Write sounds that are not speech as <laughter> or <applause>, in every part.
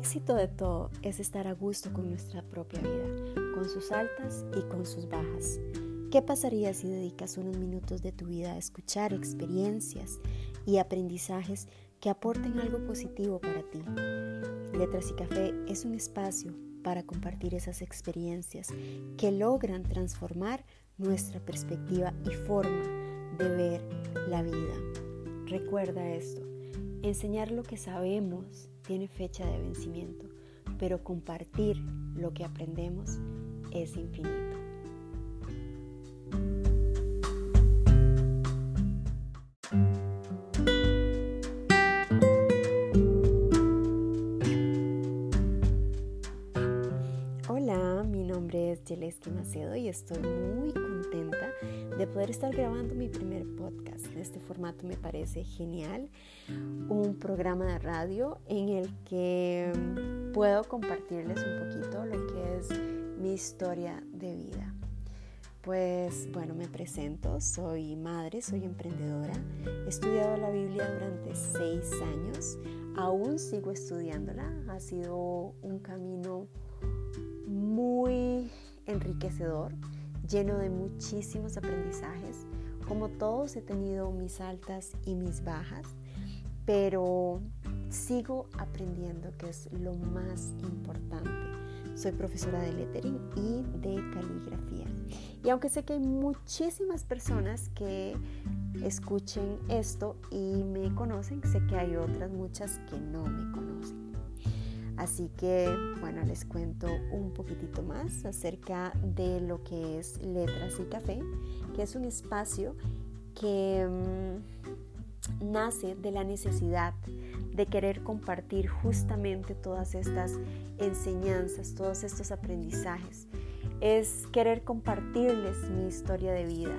éxito de todo es estar a gusto con nuestra propia vida, con sus altas y con sus bajas. ¿Qué pasaría si dedicas unos minutos de tu vida a escuchar experiencias y aprendizajes que aporten algo positivo para ti? Letras y Café es un espacio para compartir esas experiencias que logran transformar nuestra perspectiva y forma de ver la vida. Recuerda esto, enseñar lo que sabemos tiene fecha de vencimiento, pero compartir lo que aprendemos es infinito. Hola, mi nombre es Yeleski Macedo y estoy muy de poder estar grabando mi primer podcast. Este formato me parece genial, un programa de radio en el que puedo compartirles un poquito lo que es mi historia de vida. Pues bueno, me presento, soy madre, soy emprendedora, he estudiado la Biblia durante seis años, aún sigo estudiándola, ha sido un camino muy enriquecedor, lleno de muchísimos aprendizajes. Como todos he tenido mis altas y mis bajas, pero sigo aprendiendo que es lo más importante. Soy profesora de lettering y de caligrafía. Y aunque sé que hay muchísimas personas que escuchen esto y me conocen, sé que hay otras muchas que no me conocen. Así que, bueno, les cuento un poquitito más acerca de lo que es Letras y Café, que es un espacio que mm, nace de la necesidad de querer compartir justamente todas estas enseñanzas, todos estos aprendizajes. Es querer compartirles mi historia de vida.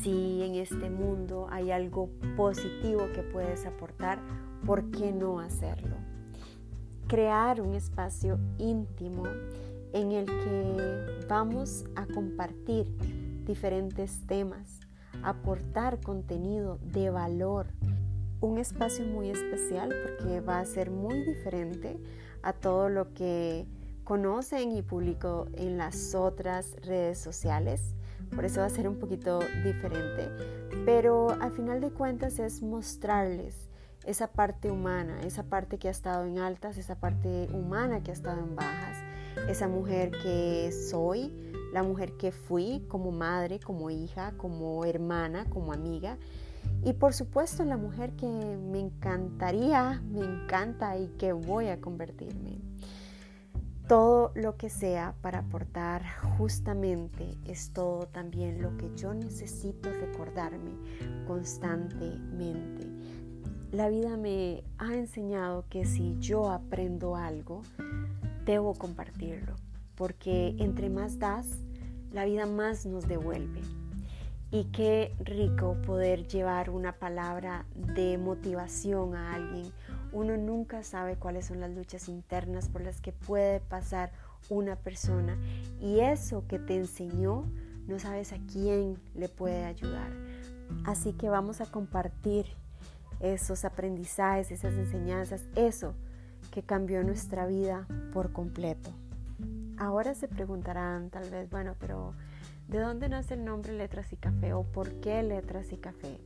Si en este mundo hay algo positivo que puedes aportar, ¿por qué no hacerlo? Crear un espacio íntimo en el que vamos a compartir diferentes temas, aportar contenido de valor. Un espacio muy especial porque va a ser muy diferente a todo lo que conocen y publico en las otras redes sociales. Por eso va a ser un poquito diferente. Pero al final de cuentas es mostrarles esa parte humana, esa parte que ha estado en altas, esa parte humana que ha estado en bajas, esa mujer que soy, la mujer que fui como madre, como hija, como hermana, como amiga. Y por supuesto la mujer que me encantaría, me encanta y que voy a convertirme. Todo lo que sea para aportar justamente es todo también lo que yo necesito recordarme constantemente la vida me ha enseñado que si yo aprendo algo, debo compartirlo, porque entre más das, la vida más nos devuelve. Y qué rico poder llevar una palabra de motivación a alguien. Uno nunca sabe cuáles son las luchas internas por las que puede pasar una persona. Y eso que te enseñó, no sabes a quién le puede ayudar. Así que vamos a compartir esos aprendizajes, esas enseñanzas, eso que cambió nuestra vida por completo. Ahora se preguntarán tal vez, bueno, pero ¿de dónde nace el nombre Letras y Café o por qué Letras y Café?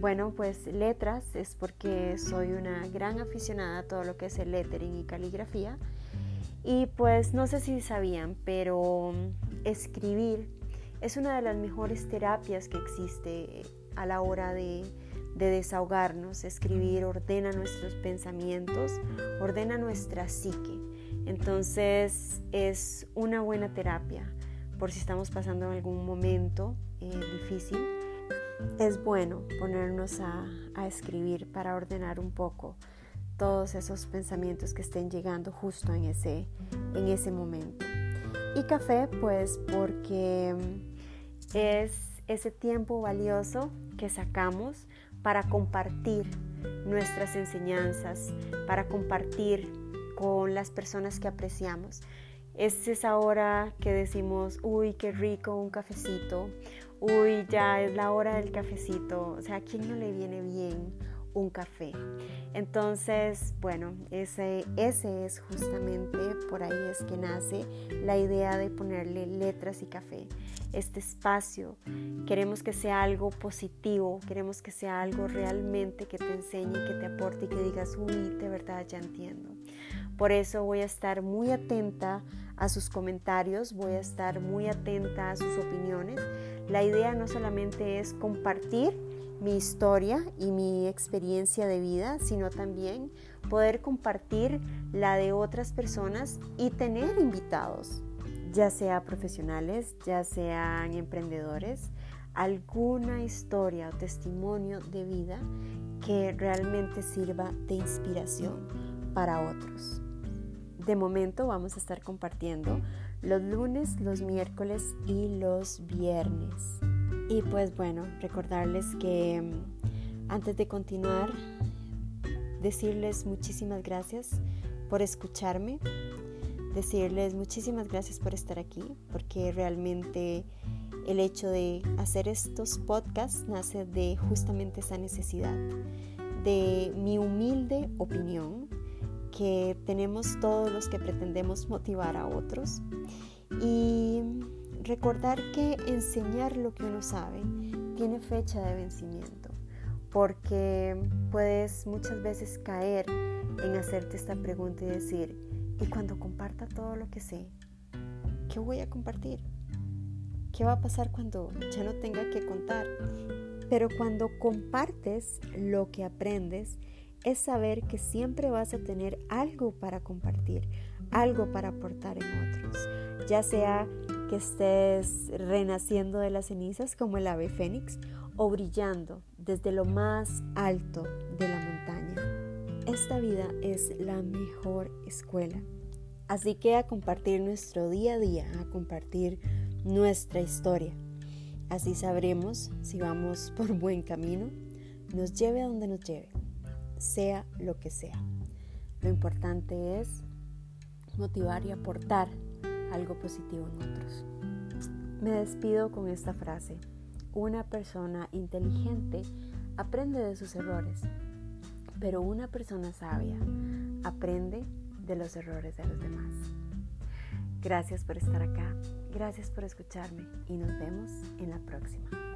Bueno, pues letras es porque soy una gran aficionada a todo lo que es el lettering y caligrafía. Y pues no sé si sabían, pero escribir es una de las mejores terapias que existe a la hora de de desahogarnos, escribir ordena nuestros pensamientos, ordena nuestra psique. Entonces es una buena terapia por si estamos pasando algún momento eh, difícil. Es bueno ponernos a, a escribir para ordenar un poco todos esos pensamientos que estén llegando justo en ese, en ese momento. Y café, pues porque es ese tiempo valioso que sacamos para compartir nuestras enseñanzas, para compartir con las personas que apreciamos. Es esa hora que decimos, uy, qué rico un cafecito, uy, ya es la hora del cafecito. O sea, ¿a quién no le viene bien un café. Entonces, bueno, ese, ese es justamente, por ahí es que nace la idea de ponerle letras y café. Este espacio, queremos que sea algo positivo, queremos que sea algo realmente que te enseñe, que te aporte y que digas, uy, de verdad ya entiendo. Por eso voy a estar muy atenta a sus comentarios, voy a estar muy atenta a sus opiniones. La idea no solamente es compartir mi historia y mi experiencia de vida, sino también poder compartir la de otras personas y tener invitados, ya sea profesionales, ya sean emprendedores, alguna historia o testimonio de vida que realmente sirva de inspiración para otros. De momento vamos a estar compartiendo los lunes, los miércoles y los viernes. Y pues bueno, recordarles que mm, antes de continuar, decirles muchísimas gracias por escucharme, decirles muchísimas gracias por estar aquí, porque realmente el hecho de hacer estos podcasts nace de justamente esa necesidad, de mi humilde opinión que tenemos todos los que pretendemos motivar a otros y recordar que enseñar lo que uno sabe tiene fecha de vencimiento porque puedes muchas veces caer en hacerte esta pregunta y decir, ¿y cuando comparta todo lo que sé, qué voy a compartir? ¿Qué va a pasar cuando ya no tenga que contar? Pero cuando compartes lo que aprendes, es saber que siempre vas a tener algo para compartir, algo para aportar en otros, ya sea que estés renaciendo de las cenizas como el ave fénix o brillando desde lo más alto de la montaña. Esta vida es la mejor escuela. Así que a compartir nuestro día a día, a compartir nuestra historia. Así sabremos si vamos <laughs> por buen camino, nos lleve a donde nos lleve sea lo que sea. Lo importante es motivar y aportar algo positivo en otros. Me despido con esta frase. Una persona inteligente aprende de sus errores, pero una persona sabia aprende de los errores de los demás. Gracias por estar acá, gracias por escucharme y nos vemos en la próxima.